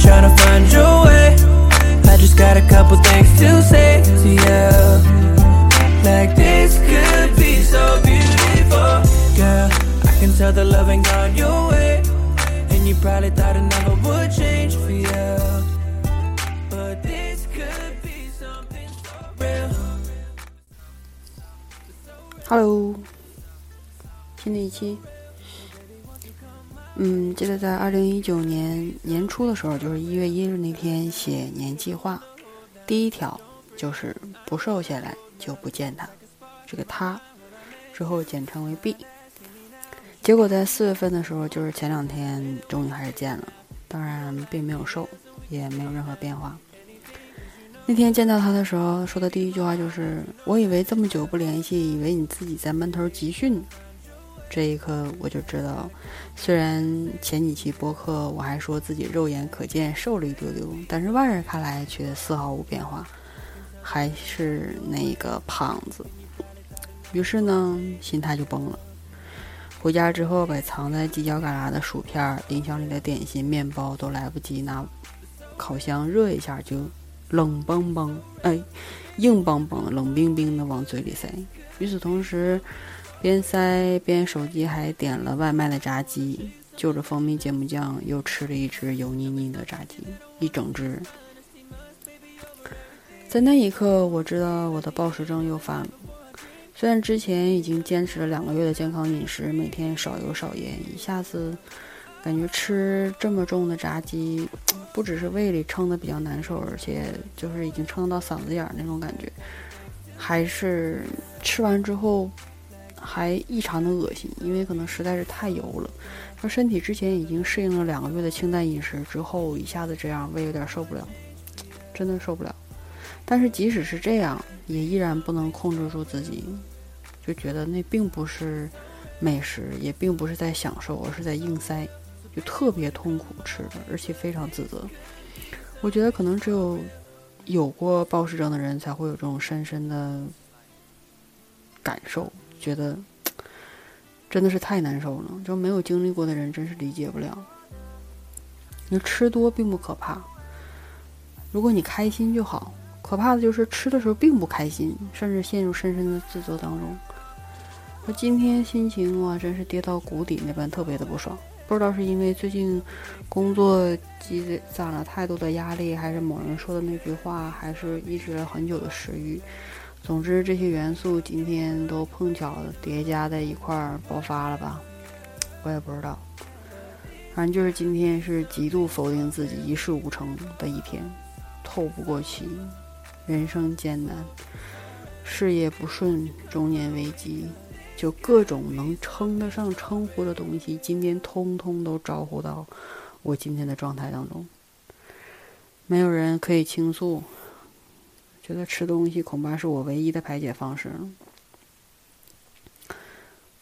trying to find your way. I just got a couple things to say to you. Like this could be so beautiful. Girl, I can tell the love ain't gone your way. And you probably thought it never would change for you. But this could be something so real. Hello，新的一期。 嗯，记得在二零一九年年初的时候，就是一月一日那天写年计划，第一条就是不瘦下来就不见他。这个他之后简称为 B。结果在四月份的时候，就是前两天终于还是见了，当然并没有瘦，也没有任何变化。那天见到他的时候，说的第一句话就是：“我以为这么久不联系，以为你自己在闷头集训。”这一刻我就知道，虽然前几期播客我还说自己肉眼可见瘦了一丢丢，但是外人看来却丝毫无变化，还是那个胖子。于是呢，心态就崩了。回家之后，把藏在犄角旮旯的薯片、冰箱里的点心、面包都来不及拿烤箱热一下，就冷邦邦，哎，硬邦邦、冷冰冰的往嘴里塞。与此同时，边塞边手机还点了外卖的炸鸡，就着蜂蜜芥末酱又吃了一只油腻腻的炸鸡，一整只。在那一刻，我知道我的暴食症又犯了。虽然之前已经坚持了两个月的健康饮食，每天少油少盐，一下子感觉吃这么重的炸鸡，不只是胃里撑的比较难受，而且就是已经撑到嗓子眼儿那种感觉，还是吃完之后还异常的恶心，因为可能实在是太油了。说身体之前已经适应了两个月的清淡饮食之后，一下子这样，胃有点受不了，真的受不了。但是即使是这样，也依然不能控制住自己，就觉得那并不是美食，也并不是在享受，而是在硬塞，就特别痛苦吃的，而且非常自责。我觉得可能只有有过暴食症的人才会有这种深深的感受，觉得 真的是太难受了。就没有经历过的人真是理解不了。你吃多并不可怕，如果你开心就好。可怕的就是吃的时候并不开心，甚至陷入深深的自责当中。我今天心情哇，真是跌到谷底那般，特别的不爽。不知道是因为最近工作积攒了太多的压力，还是某人说的那句话，还是抑制了很久的食欲。总之，这些元素今天都碰巧叠加在一块儿爆发了吧？我也不知道。反正就是今天是极度否定自己一事无成的一天，透不过气。人生艰难，事业不顺，中年危机，就各种能称得上称呼的东西，今天通通都招呼到我今天的状态当中。没有人可以倾诉，觉得吃东西恐怕是我唯一的排解方式了。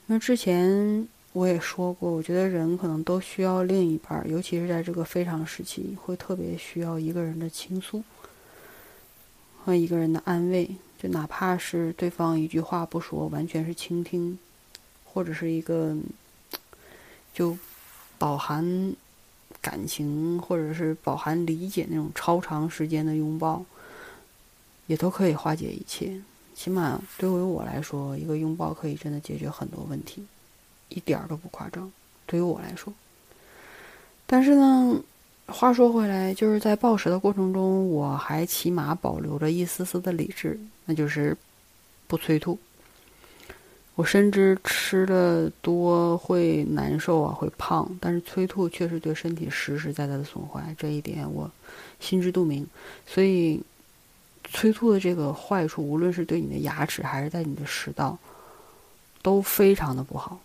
那之前我也说过，我觉得人可能都需要另一半，尤其是在这个非常时期，会特别需要一个人的倾诉。和一个人的安慰，就哪怕是对方一句话不说，完全是倾听，或者是一个就饱含感情或者是饱含理解那种超长时间的拥抱，也都可以化解一切。起码对于我来说，一个拥抱可以真的解决很多问题，一点儿都不夸张。对于我来说，但是呢。话说回来，就是在暴食的过程中，我还起码保留着一丝丝的理智，那就是不催吐。我深知吃的多会难受啊，会胖，但是催吐确实对身体实实在在的损坏，这一点我心知肚明。所以，催吐的这个坏处，无论是对你的牙齿还是在你的食道，都非常的不好。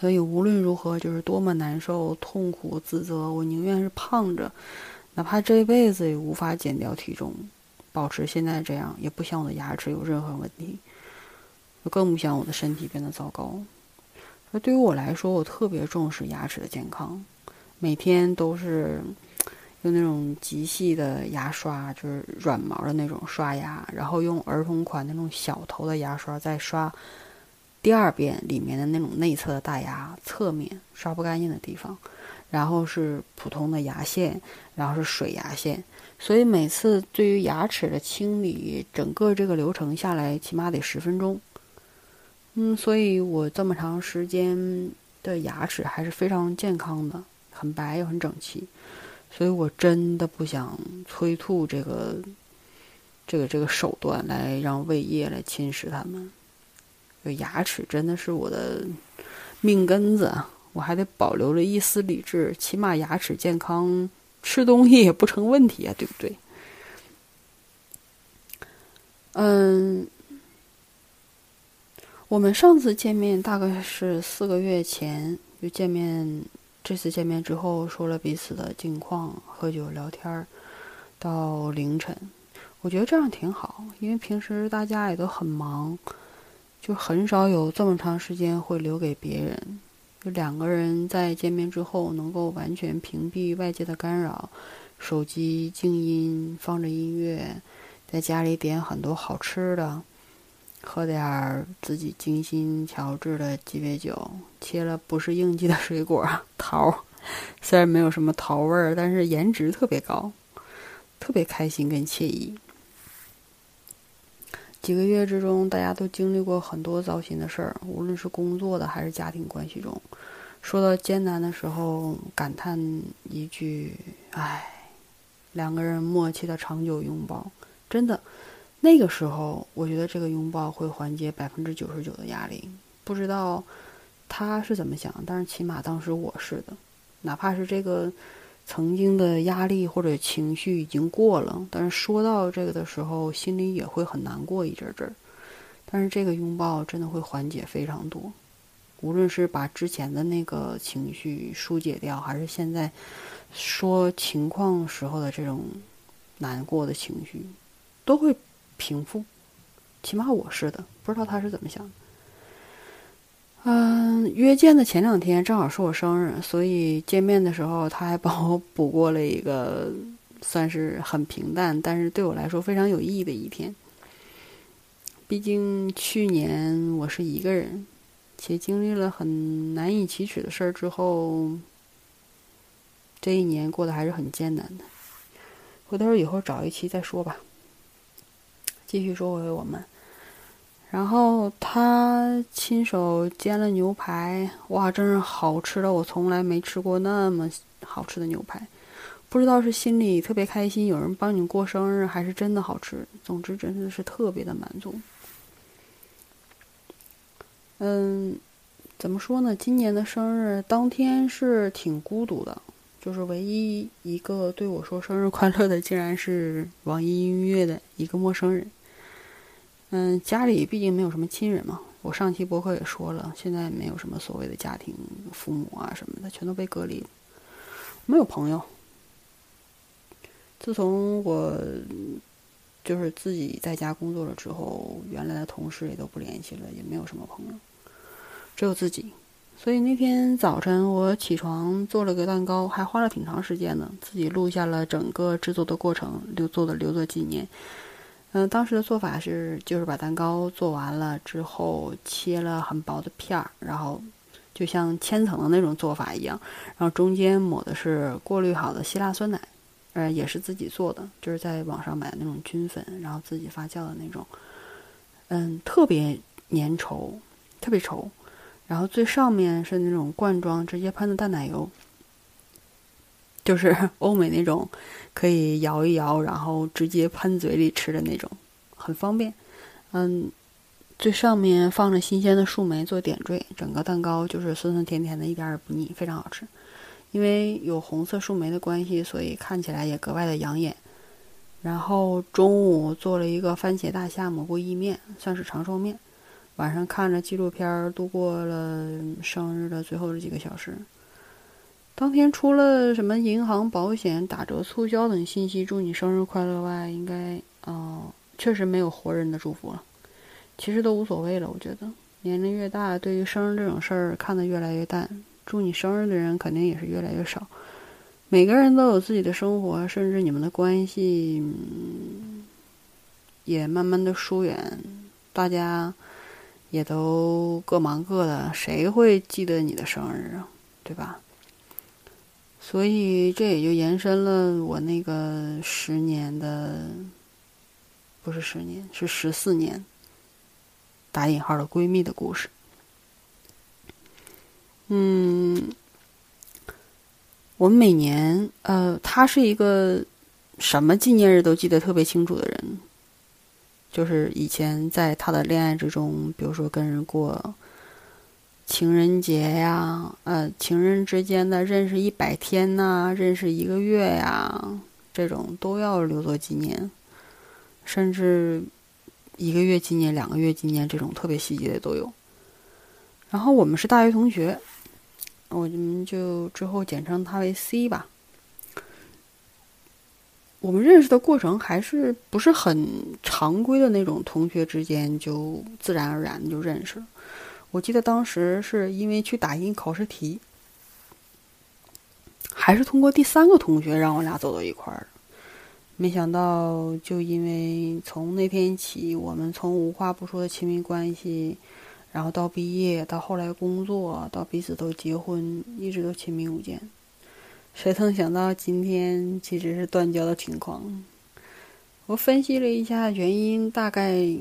所以无论如何，就是多么难受、痛苦、自责，我宁愿是胖着，哪怕这辈子也无法减掉体重，保持现在这样，也不想我的牙齿有任何问题，更不想我的身体变得糟糕。那对于我来说，我特别重视牙齿的健康，每天都是用那种极细的牙刷，就是软毛的那种刷牙，然后用儿童款那种小头的牙刷再刷。第二遍里面的那种内侧的大牙侧面刷不干净的地方，然后是普通的牙线，然后是水牙线。所以每次对于牙齿的清理，整个这个流程下来起码得十分钟。嗯，所以我这么长时间的牙齿还是非常健康的，很白又很整齐。所以我真的不想催吐这个。这个这个手段来让胃液来侵蚀它们，就牙齿真的是我的命根子，我还得保留着一丝理智，起码牙齿健康，吃东西也不成问题啊，对不对？嗯，我们上次见面大概是四个月前就见面，这次见面之后说了彼此的近况，喝酒聊天儿到凌晨。我觉得这样挺好，因为平时大家也都很忙，就很少有这么长时间会留给别人。就两个人在见面之后，能够完全屏蔽外界的干扰，手机静音，放着音乐，在家里点很多好吃的，喝点儿自己精心调制的鸡尾酒，切了不是应季的水果桃，虽然没有什么桃味儿，但是颜值特别高，特别开心跟惬意。几个月之中，大家都经历过很多糟心的事儿，无论是工作的还是家庭关系中。说到艰难的时候，感叹一句：“唉。”两个人默契的长久拥抱，真的，那个时候我觉得这个拥抱会缓解百分之九十九的压力。不知道他是怎么想，但是起码当时我是的，哪怕是这个。曾经的压力或者情绪已经过了，但是说到这个的时候，心里也会很难过一阵阵儿。但是这个拥抱真的会缓解非常多，无论是把之前的那个情绪疏解掉，还是现在说情况时候的这种难过的情绪，都会平复。起码我是的，不知道他是怎么想的。嗯，约见的前两天正好是我生日，所以见面的时候他还帮我补过了一个算是很平淡，但是对我来说非常有意义的一天。毕竟去年我是一个人，且经历了很难以启齿的事儿之后，这一年过得还是很艰难的。回头以后找一期再说吧。继续说回我们。然后他亲手煎了牛排，哇，真是好吃的！我从来没吃过那么好吃的牛排，不知道是心里特别开心有人帮你过生日，还是真的好吃。总之，真的是特别的满足。嗯，怎么说呢？今年的生日当天是挺孤独的，就是唯一一个对我说生日快乐的，竟然是网易音乐的一个陌生人。嗯，家里毕竟没有什么亲人嘛。我上期博客也说了，现在没有什么所谓的家庭、父母啊什么的，全都被隔离，没有朋友。自从我就是自己在家工作了之后，原来的同事也都不联系了，也没有什么朋友，只有自己。所以那天早晨我起床做了个蛋糕，还花了挺长时间呢，自己录下了整个制作的过程，留做的留作纪念。嗯，当时的做法是，就是把蛋糕做完了之后，切了很薄的片儿，然后就像千层的那种做法一样，然后中间抹的是过滤好的希腊酸奶，呃，也是自己做的，就是在网上买的那种菌粉，然后自己发酵的那种，嗯，特别粘稠，特别稠，然后最上面是那种罐装直接喷的淡奶油。就是 欧美那种，可以摇一摇，然后直接喷嘴里吃的那种，很方便。嗯，最上面放着新鲜的树莓做点缀，整个蛋糕就是酸酸甜甜的，一点也不腻，非常好吃。因为有红色树莓的关系，所以看起来也格外的养眼。然后中午做了一个番茄大虾蘑菇意面，算是长寿面。晚上看着纪录片度过了生日的最后的几个小时。当天除了什么银行、保险打折促销等信息，祝你生日快乐外，应该哦，确实没有活人的祝福了。其实都无所谓了，我觉得年龄越大，对于生日这种事儿看得越来越淡。祝你生日的人肯定也是越来越少。每个人都有自己的生活，甚至你们的关系也慢慢的疏远，大家也都各忙各的，谁会记得你的生日啊？对吧？所以这也就延伸了我那个十年的，不是十年，是十四年打引号的闺蜜的故事。嗯，我们每年，呃，她是一个什么纪念日都记得特别清楚的人，就是以前在她的恋爱之中，比如说跟人过。情人节呀，呃，情人之间的认识一百天呐，认识一个月呀，这种都要留作纪念，甚至一个月纪念、两个月纪念这种特别细节的都有。然后我们是大学同学，我们就之后简称他为 C 吧。我们认识的过程还是不是很常规的那种，同学之间就自然而然就认识了。我记得当时是因为去打印考试题，还是通过第三个同学让我俩走到一块儿。没想到，就因为从那天起，我们从无话不说的亲密关系，然后到毕业，到后来工作，到彼此都结婚，一直都亲密无间。谁曾想到今天其实是断交的情况？我分析了一下原因，大概。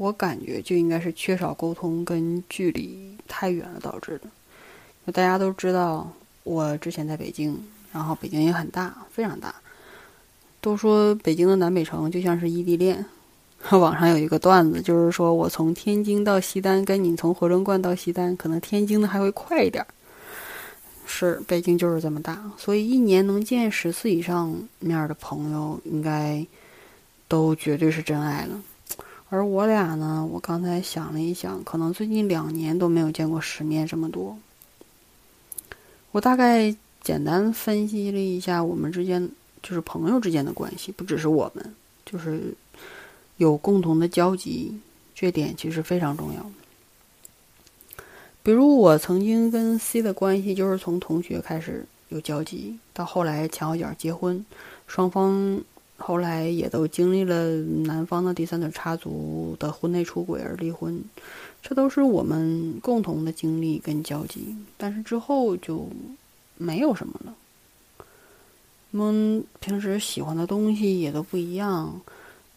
我感觉就应该是缺少沟通跟距离太远了导致的。大家都知道，我之前在北京，然后北京也很大，非常大。都说北京的南北城就像是异地恋。网上有一个段子，就是说我从天津到西单，跟你从回龙观到西单，可能天津的还会快一点。是，北京就是这么大，所以一年能见十次以上面的朋友，应该都绝对是真爱了。而我俩呢，我刚才想了一想，可能最近两年都没有见过世面这么多。我大概简单分析了一下我们之间，就是朋友之间的关系，不只是我们，就是有共同的交集，这点其实非常重要。比如我曾经跟 C 的关系，就是从同学开始有交集，到后来前后脚结婚，双方。后来也都经历了男方的第三者插足的婚内出轨而离婚，这都是我们共同的经历跟交集。但是之后就没有什么了。我们平时喜欢的东西也都不一样，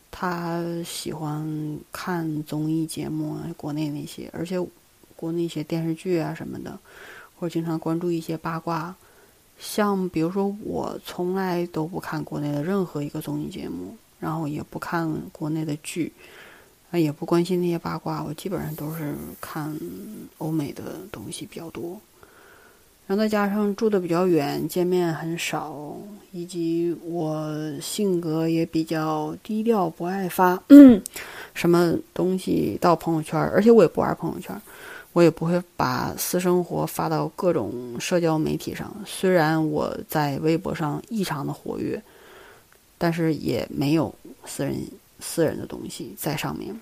他喜欢看综艺节目，国内那些，而且国内一些电视剧啊什么的，或者经常关注一些八卦。像比如说，我从来都不看国内的任何一个综艺节目，然后也不看国内的剧，啊，也不关心那些八卦。我基本上都是看欧美的东西比较多。然后再加上住的比较远，见面很少，以及我性格也比较低调，不爱发 什么东西到朋友圈，而且我也不玩朋友圈。我也不会把私生活发到各种社交媒体上。虽然我在微博上异常的活跃，但是也没有私人私人的东西在上面。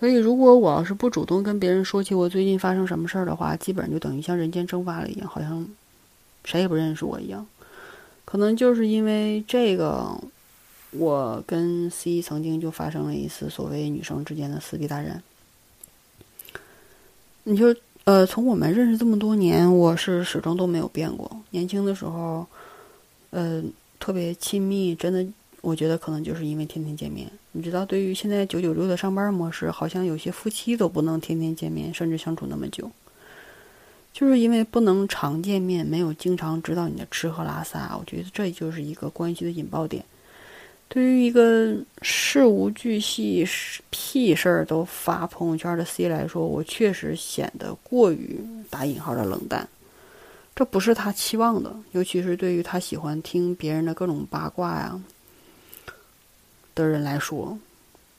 所以，如果我要是不主动跟别人说起我最近发生什么事儿的话，基本上就等于像人间蒸发了一样，好像谁也不认识我一样。可能就是因为这个，我跟 C 曾经就发生了一次所谓女生之间的撕逼大战。你就呃，从我们认识这么多年，我是始终都没有变过。年轻的时候，呃，特别亲密，真的，我觉得可能就是因为天天见面。你知道，对于现在九九六的上班模式，好像有些夫妻都不能天天见面，甚至相处那么久，就是因为不能常见面，没有经常知道你的吃喝拉撒。我觉得这就是一个关系的引爆点。对于一个事无巨细、屁事儿都发朋友圈的 C 来说，我确实显得过于打引号的冷淡。这不是他期望的，尤其是对于他喜欢听别人的各种八卦呀的人来说，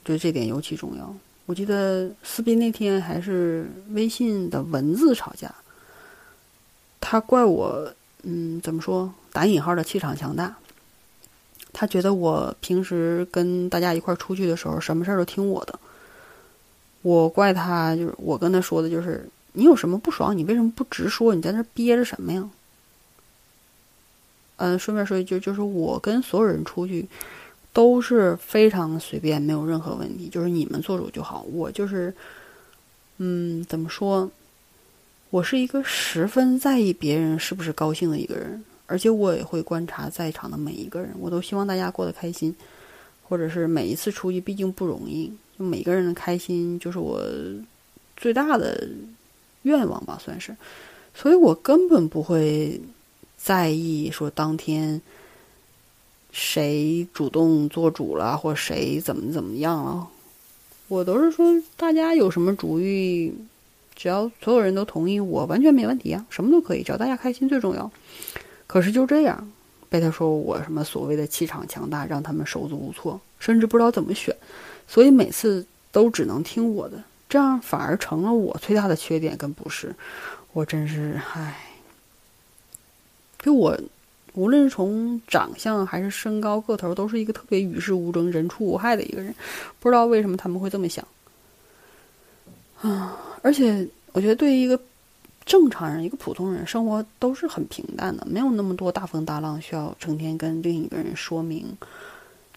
就这点尤其重要。我记得撕逼那天还是微信的文字吵架，他怪我，嗯，怎么说？打引号的气场强大。他觉得我平时跟大家一块出去的时候，什么事儿都听我的。我怪他，就是我跟他说的，就是你有什么不爽，你为什么不直说？你在那憋着什么呀？嗯，顺便说一句，就是我跟所有人出去都是非常随便，没有任何问题，就是你们做主就好。我就是，嗯，怎么说？我是一个十分在意别人是不是高兴的一个人。而且我也会观察在场的每一个人，我都希望大家过得开心，或者是每一次出去毕竟不容易，就每个人的开心就是我最大的愿望吧，算是。所以我根本不会在意说当天谁主动做主了，或谁怎么怎么样了。我都是说，大家有什么主意，只要所有人都同意，我完全没问题啊，什么都可以，只要大家开心最重要。可是就这样，被他说我什么所谓的气场强大，让他们手足无措，甚至不知道怎么选，所以每次都只能听我的，这样反而成了我最大的缺点跟不是。我真是唉，就我无论从长相还是身高个头，都是一个特别与世无争、人畜无害的一个人。不知道为什么他们会这么想啊！而且我觉得，对于一个正常人、一个普通人，生活都是很平淡的，没有那么多大风大浪需要成天跟另一个人说明。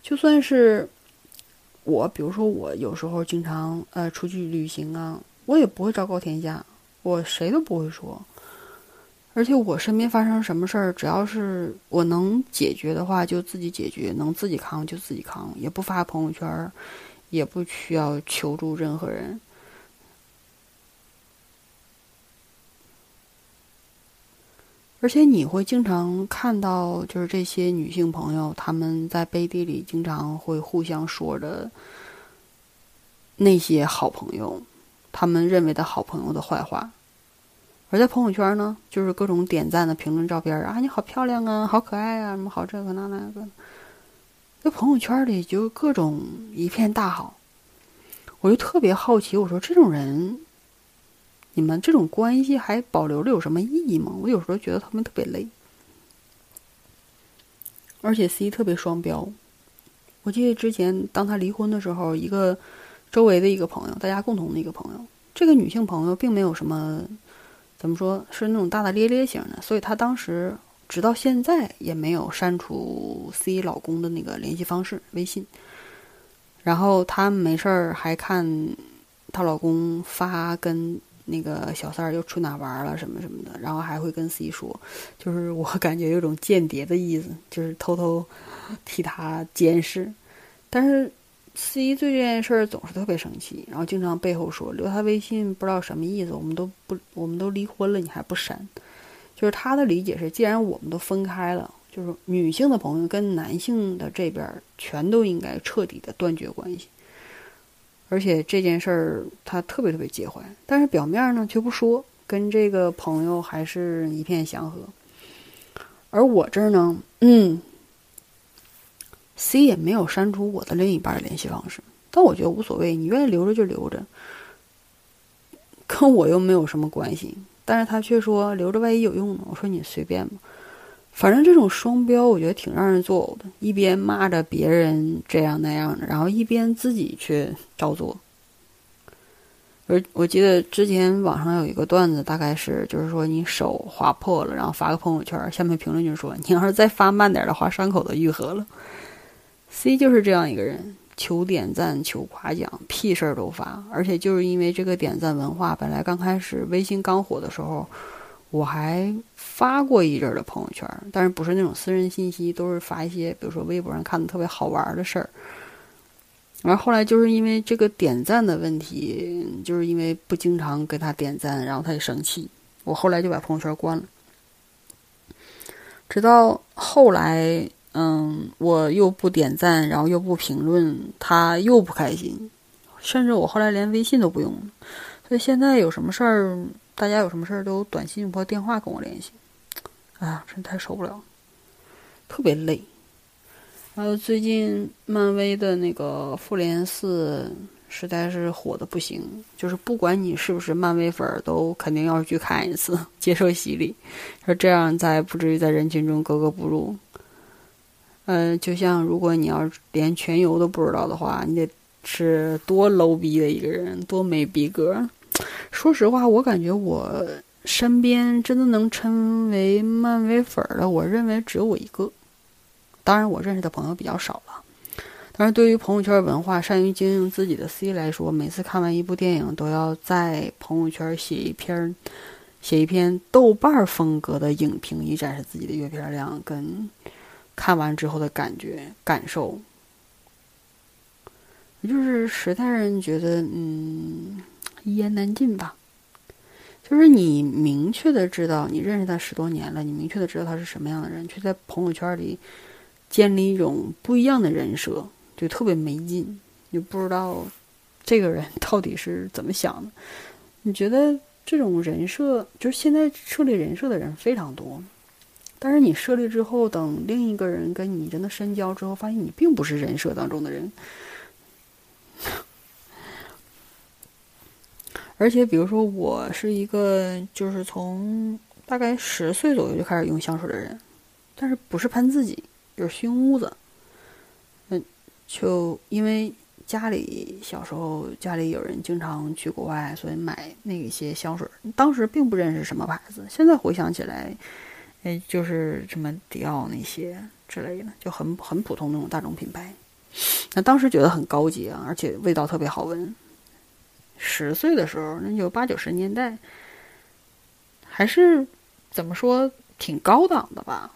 就算是我，比如说我有时候经常呃出去旅行啊，我也不会昭告天下。我谁都不会说，而且我身边发生什么事儿，只要是我能解决的话，就自己解决；能自己扛就自己扛，也不发朋友圈，也不需要求助任何人。而且你会经常看到，就是这些女性朋友，她们在背地里经常会互相说着那些好朋友，他们认为的好朋友的坏话。而在朋友圈呢，就是各种点赞的评论照片啊，你好漂亮啊，好可爱啊，什么好这个那那个，在朋友圈里就各种一片大好。我就特别好奇，我说这种人，你们这种关系还保留着有什么意义吗？我有时候觉得他们特别累，而且 C 特别双标。我记得之前当他离婚的时候，一个周围的一个朋友，大家共同的一个朋友，这个女性朋友并没有什么。怎么说是那种大大咧咧型的，所以她当时直到现在也没有删除 C 老公的那个联系方式微信。然后她没事儿还看她老公发跟那个小三儿又去哪玩了什么什么的，然后还会跟 C 说，就是我感觉有种间谍的意思，就是偷偷替他监视，但是。C 对这件事儿总是特别生气，然后经常背后说留他微信不知道什么意思，我们都不我们都离婚了，你还不删？就是他的理解是，既然我们都分开了，就是女性的朋友跟男性的这边全都应该彻底的断绝关系。而且这件事儿他特别特别介怀，但是表面呢却不说，跟这个朋友还是一片祥和。而我这儿呢，嗯。C 也没有删除我的另一半联系方式，但我觉得无所谓，你愿意留着就留着，跟我又没有什么关系。但是他却说留着万一有用呢？我说你随便吧，反正这种双标我觉得挺让人作呕的，一边骂着别人这样那样的，然后一边自己却照做。而我记得之前网上有一个段子，大概是就是说你手划破了，然后发个朋友圈，下面评论就说你要是再发慢点的话，伤口都愈合了。C 就是这样一个人，求点赞、求夸奖，屁事儿都发。而且就是因为这个点赞文化，本来刚开始微信刚火的时候，我还发过一阵儿的朋友圈，但是不是那种私人信息，都是发一些，比如说微博上看的特别好玩的事儿。然后后来就是因为这个点赞的问题，就是因为不经常给他点赞，然后他也生气，我后来就把朋友圈关了。直到后来。嗯，我又不点赞，然后又不评论，他又不开心，甚至我后来连微信都不用。所以现在有什么事儿，大家有什么事儿都短信或电话跟我联系。哎呀，真太受不了，特别累。然后最近漫威的那个复联四实在是火的不行，就是不管你是不是漫威粉，都肯定要去看一次，接受洗礼，说这样才不至于在人群中格格不入。嗯，就像如果你要连全游都不知道的话，你得是多 low 逼的一个人，多没逼格。说实话，我感觉我身边真的能称为漫威粉的，我认为只有我一个。当然，我认识的朋友比较少了。但是对于朋友圈文化善于经营自己的 C 来说，每次看完一部电影，都要在朋友圈写一篇写一篇豆瓣风格的影评，以展示自己的阅片量跟看完之后的感觉感受。就是实在让人觉得，嗯，一言难尽吧。就是你明确的知道，你认识他十多年了，你明确的知道他是什么样的人，却在朋友圈里建立一种不一样的人设，就特别没劲。你不知道这个人到底是怎么想的。你觉得这种人设，就是现在设立人设的人非常多，但是你设立之后，等另一个人跟你真的深交之后，发现你并不是人设当中的人。而且，比如说，我是一个就是从大概十岁左右就开始用香水的人，但是不是喷自己，就是熏屋子。嗯，就因为家里小时候家里有人经常去国外，所以买那些香水，当时并不认识什么牌子。现在回想起来，哎，就是什么迪奥那些之类的，就很很普通那种大众品牌。那当时觉得很高级啊，而且味道特别好闻。十岁的时候，那就八九十年代，还是怎么说挺高档的吧。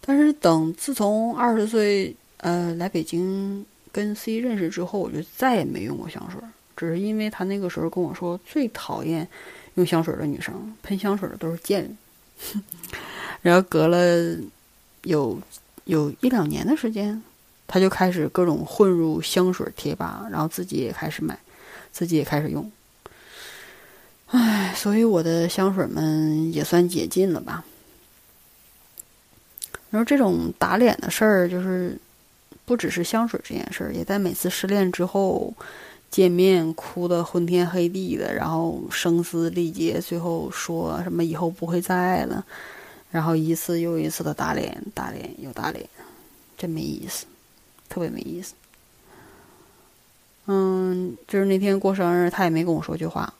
但是等自从二十岁，呃，来北京跟 C 认识之后，我就再也没用过香水，只是因为他那个时候跟我说，最讨厌用香水的女生，喷香水的都是贱人。然后隔了有有一两年的时间，他就开始各种混入香水贴吧，然后自己也开始买。自己也开始用，唉，所以我的香水们也算解禁了吧。然后这种打脸的事儿，就是不只是香水这件事儿，也在每次失恋之后见面哭得昏天黑地的，然后声嘶力竭，最后说什么以后不会再爱了，然后一次又一次的打脸，打脸又打脸，真没意思，特别没意思。嗯，就是那天过生日，他也没跟我说句话。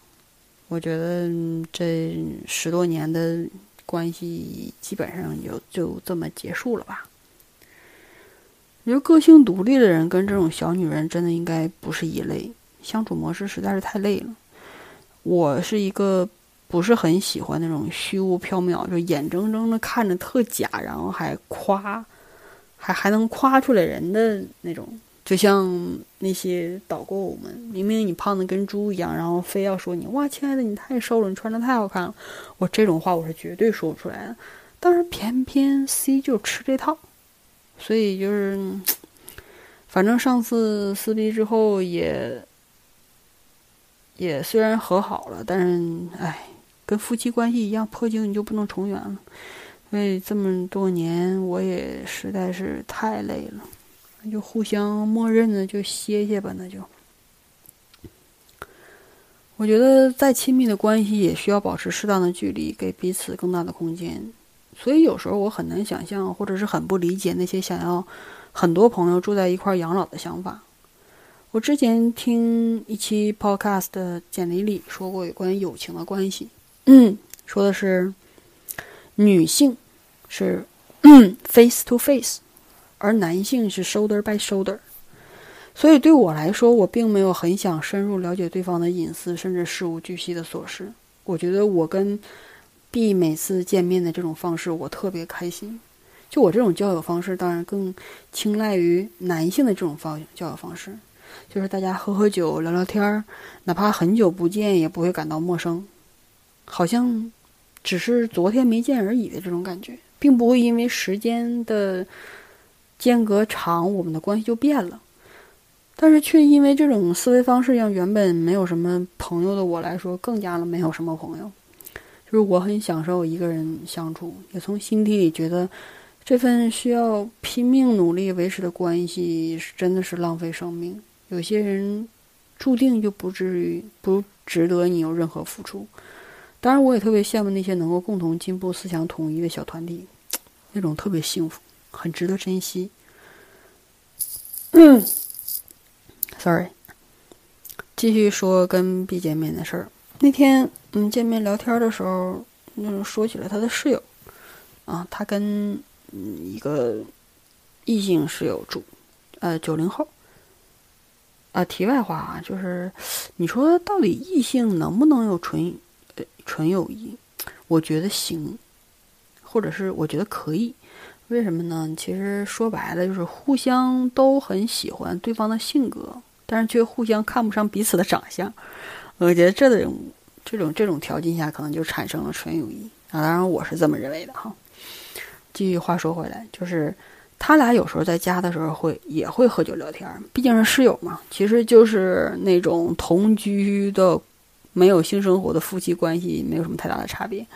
我觉得这十多年的关系基本上就就这么结束了吧。我觉得个性独立的人跟这种小女人真的应该不是一类，相处模式实在是太累了。我是一个不是很喜欢那种虚无缥缈，就眼睁睁的看着特假，然后还夸，还还能夸出来人的那种。就像那些导购们，明明你胖的跟猪一样，然后非要说你哇，亲爱的，你太瘦了，你穿的太好看了。我这种话我是绝对说不出来的。但是偏偏 C 就吃这套，所以就是，反正上次撕逼之后也也虽然和好了，但是哎，跟夫妻关系一样，破镜你就不能重圆了。所以这么多年，我也实在是太累了。那就互相默认的就歇歇吧，那就。我觉得再亲密的关系也需要保持适当的距离，给彼此更大的空间。所以有时候我很难想象，或者是很不理解那些想要很多朋友住在一块养老的想法。我之前听一期 podcast 的简历里说过有关友情的关系，嗯，说的是女性是 face to face。而男性是 shoulder by shoulder，所以对我来说，我并没有很想深入了解对方的隐私，甚至事无巨细的琐事。我觉得我跟 B 每次见面的这种方式，我特别开心。就我这种交友方式，当然更青睐于男性的这种方交友方式，就是大家喝喝酒、聊聊天儿，哪怕很久不见，也不会感到陌生，好像只是昨天没见而已的这种感觉，并不会因为时间的。间隔长，我们的关系就变了，但是却因为这种思维方式，让原本没有什么朋友的我来说，更加的没有什么朋友。就是我很享受一个人相处，也从心底里觉得，这份需要拼命努力维持的关系，是真的是浪费生命。有些人注定就不至于不值得你有任何付出。当然，我也特别羡慕那些能够共同进步、思想统一的小团体，那种特别幸福。很值得珍惜。嗯，sorry，继续说跟 B 见面的事儿。那天我们见面聊天的时候，嗯说起了他的室友，啊，他跟嗯一个异性室友住，呃九零后。啊，题外话啊，就是你说到底异性能不能有纯呃纯友谊，我觉得行，或者是我觉得可以。为什么呢？其实说白了就是互相都很喜欢对方的性格，但是却互相看不上彼此的长相。我觉得这种这种这种条件下，可能就产生了纯友谊啊。当然，我是这么认为的哈。继续话说回来，就是他俩有时候在家的时候会也会喝酒聊天，毕竟是室友嘛。其实就是那种同居的、没有性生活的夫妻关系，没有什么太大的差别。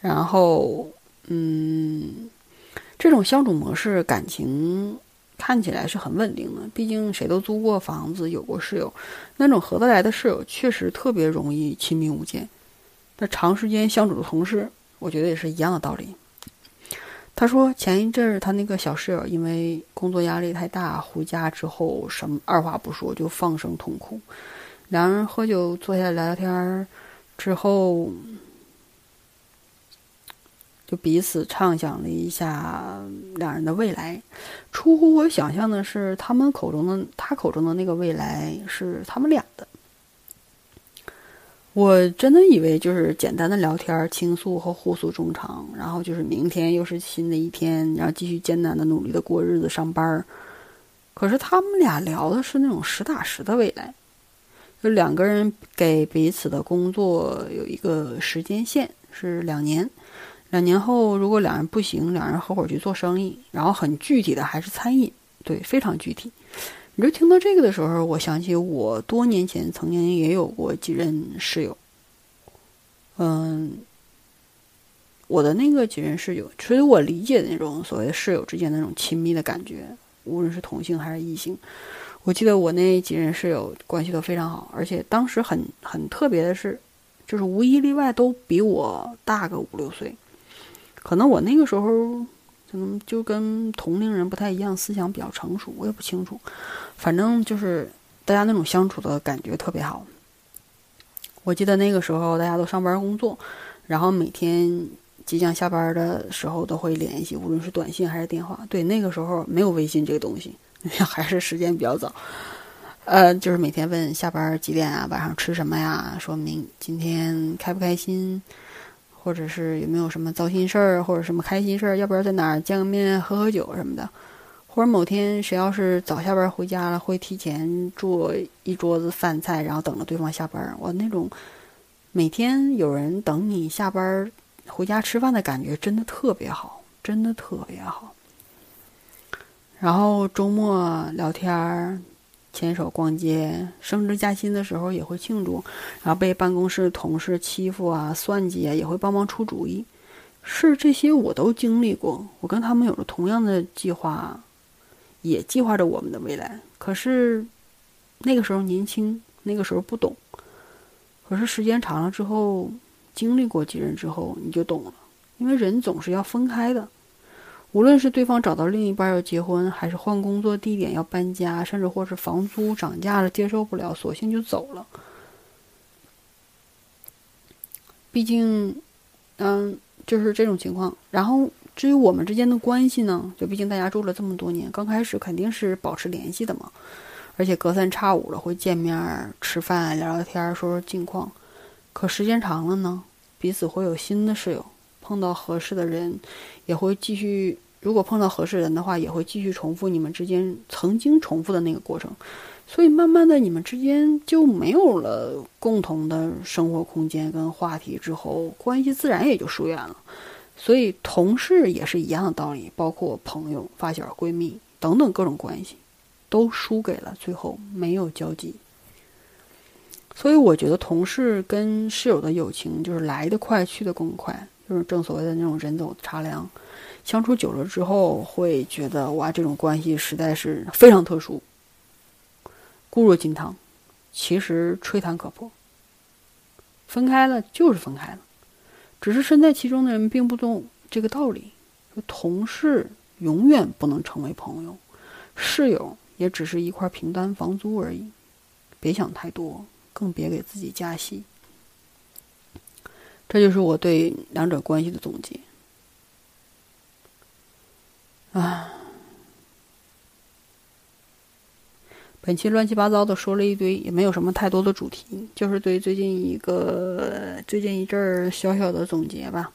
然后，嗯。这种相处模式，感情看起来是很稳定的。毕竟谁都租过房子，有过室友，那种合得来的室友确实特别容易亲密无间。那长时间相处的同事，我觉得也是一样的道理。他说前一阵儿他那个小室友因为工作压力太大，回家之后什么二话不说就放声痛哭。两人喝酒坐下聊聊天儿之后。就彼此畅想了一下两人的未来。出乎我想象的是，他们口中的他口中的那个未来是他们俩的。我真的以为就是简单的聊天、倾诉和互诉衷肠，然后就是明天又是新的一天，然后继续艰难的努力的过日子、上班。可是他们俩聊的是那种实打实的未来，就两个人给彼此的工作有一个时间线，是两年。两年后，如果两人不行，两人合伙去做生意，然后很具体的还是餐饮，对，非常具体。你就听到这个的时候，我想起我多年前曾经也有过几任室友。嗯，我的那个几任室友，所以我理解的那种所谓室友之间那种亲密的感觉，无论是同性还是异性。我记得我那几任室友关系都非常好，而且当时很很特别的是，就是无一例外都比我大个五六岁。可能我那个时候，可能就跟同龄人不太一样，思想比较成熟，我也不清楚。反正就是大家那种相处的感觉特别好。我记得那个时候大家都上班工作，然后每天即将下班的时候都会联系，无论是短信还是电话。对，那个时候没有微信这个东西，还是时间比较早。呃，就是每天问下班几点啊，晚上吃什么呀？说明今天开不开心。或者是有没有什么糟心事儿，或者什么开心事儿，要不然在哪儿见个面喝喝酒什么的，或者某天谁要是早下班回家了，会提前做一桌子饭菜，然后等着对方下班。我那种每天有人等你下班回家吃饭的感觉，真的特别好，真的特别好。然后周末聊天儿。牵手逛街，升职加薪的时候也会庆祝，然后被办公室同事欺负啊、算计啊，也会帮忙出主意。是这些我都经历过，我跟他们有着同样的计划，也计划着我们的未来。可是那个时候年轻，那个时候不懂。可是时间长了之后，经历过几任之后，你就懂了，因为人总是要分开的。无论是对方找到另一半要结婚，还是换工作地点要搬家，甚至或是房租涨价了接受不了，索性就走了。毕竟，嗯，就是这种情况。然后至于我们之间的关系呢，就毕竟大家住了这么多年，刚开始肯定是保持联系的嘛，而且隔三差五的会见面吃饭、聊聊天、说说近况。可时间长了呢，彼此会有新的室友，碰到合适的人，也会继续。如果碰到合适人的话，也会继续重复你们之间曾经重复的那个过程，所以慢慢的你们之间就没有了共同的生活空间跟话题，之后关系自然也就疏远了。所以同事也是一样的道理，包括朋友、发小、闺蜜等等各种关系，都输给了最后没有交集。所以我觉得同事跟室友的友情就是来得快去得更快，就是正所谓的那种人走茶凉。相处久了之后，会觉得哇，这种关系实在是非常特殊，固若金汤。其实吹弹可破，分开了就是分开了，只是身在其中的人并不懂这个道理。同事永远不能成为朋友，室友也只是一块平摊房租而已。别想太多，更别给自己加戏。这就是我对两者关系的总结。啊，本期乱七八糟的说了一堆，也没有什么太多的主题，就是对最近一个最近一阵儿小小的总结吧。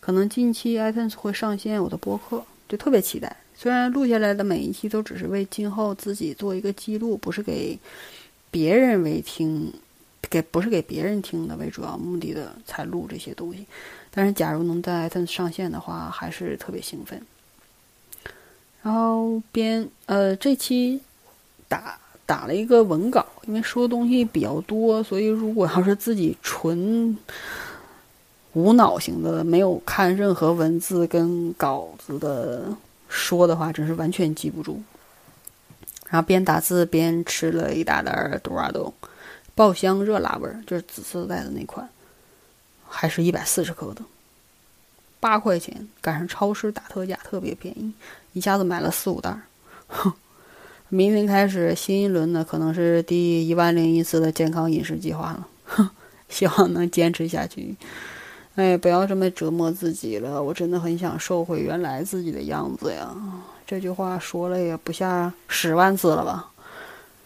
可能近期 iTunes 会上线我的播客，就特别期待。虽然录下来的每一期都只是为今后自己做一个记录，不是给别人为听，给不是给别人听的为主要目的的才录这些东西。但是假如能在 iTunes 上线的话，还是特别兴奋。然后编呃这期。打打了一个文稿，因为说东西比较多，所以如果要是自己纯无脑型的，没有看任何文字跟稿子的说的话，真是完全记不住。然后边打字边吃了一大袋多拉豆，爆香热辣味儿，就是紫色袋的那款，还是一百四十克的，八块钱，赶上超市打特价，特别便宜，一下子买了四五袋。哼。明天开始新一轮的可能是第一万零一次的健康饮食计划了，哼希望能坚持下去。哎，不要这么折磨自己了，我真的很想瘦回原来自己的样子呀。这句话说了也不下十万次了吧？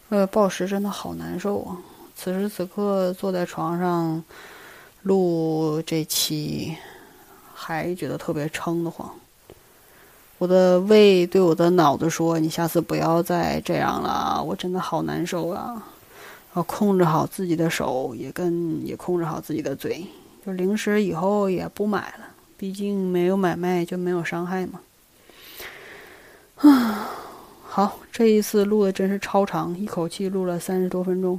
呃，暴食真的好难受啊！此时此刻坐在床上录这期，还觉得特别撑得慌。我的胃对我的脑子说：“你下次不要再这样了，我真的好难受啊！要控制好自己的手，也跟也控制好自己的嘴。就零食以后也不买了，毕竟没有买卖就没有伤害嘛。”啊，好，这一次录的真是超长，一口气录了三十多分钟。